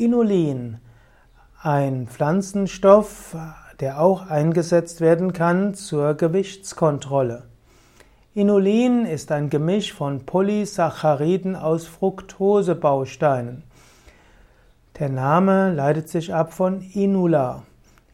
Inulin, ein Pflanzenstoff, der auch eingesetzt werden kann zur Gewichtskontrolle. Inulin ist ein Gemisch von Polysacchariden aus Fructosebausteinen. Der Name leitet sich ab von Inula.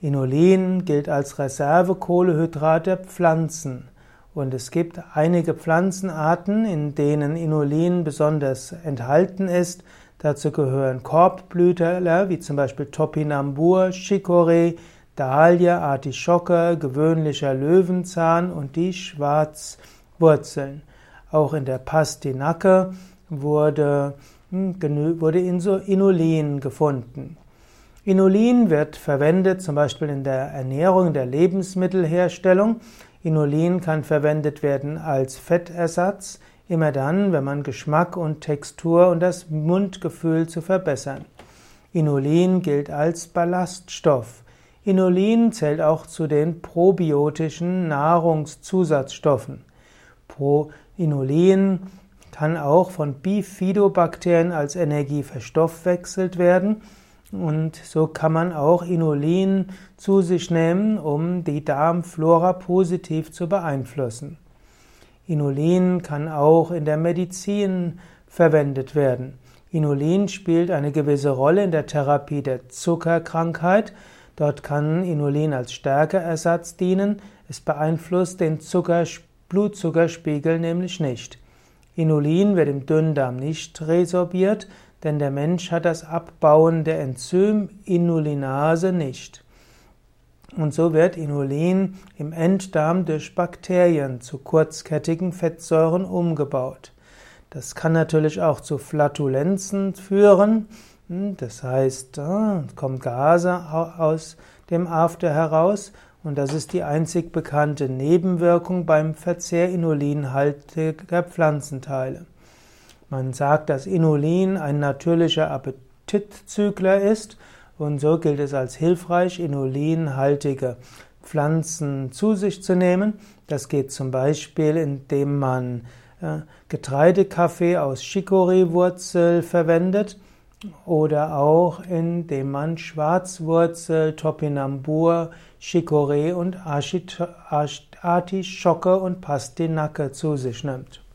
Inulin gilt als Reservekohlehydrat der Pflanzen. Und es gibt einige Pflanzenarten, in denen Inulin besonders enthalten ist. Dazu gehören Korbblütler, wie zum Beispiel Topinambur, Chicorée, Dahlie, Artischocke, gewöhnlicher Löwenzahn und die Schwarzwurzeln. Auch in der Pastinake wurde, hm, wurde Inulin gefunden. Inulin wird verwendet zum Beispiel in der Ernährung, in der Lebensmittelherstellung. Inulin kann verwendet werden als Fettersatz, immer dann, wenn man Geschmack und Textur und das Mundgefühl zu verbessern. Inulin gilt als Ballaststoff. Inulin zählt auch zu den probiotischen Nahrungszusatzstoffen. Pro Inulin kann auch von Bifidobakterien als Energie verstoffwechselt werden und so kann man auch Inulin zu sich nehmen, um die Darmflora positiv zu beeinflussen. Inulin kann auch in der Medizin verwendet werden. Inulin spielt eine gewisse Rolle in der Therapie der Zuckerkrankheit. Dort kann Inulin als Stärkeersatz dienen. Es beeinflusst den Zucker, Blutzuckerspiegel nämlich nicht. Inulin wird im Dünndarm nicht resorbiert, denn der Mensch hat das Abbauen der Enzym Inulinase nicht. Und so wird Inulin im Enddarm durch Bakterien zu kurzkettigen Fettsäuren umgebaut. Das kann natürlich auch zu Flatulenzen führen. Das heißt, es kommen Gase aus dem After heraus und das ist die einzig bekannte Nebenwirkung beim Verzehr inulinhaltiger Pflanzenteile. Man sagt, dass Inulin ein natürlicher Appetitzügler ist und so gilt es als hilfreich, inulinhaltige Pflanzen zu sich zu nehmen. Das geht zum Beispiel, indem man äh, Getreidekaffee aus Chicorée-Wurzel verwendet oder auch indem man Schwarzwurzel, Topinambur, Chicorée und Artischocke und Pastinake zu sich nimmt.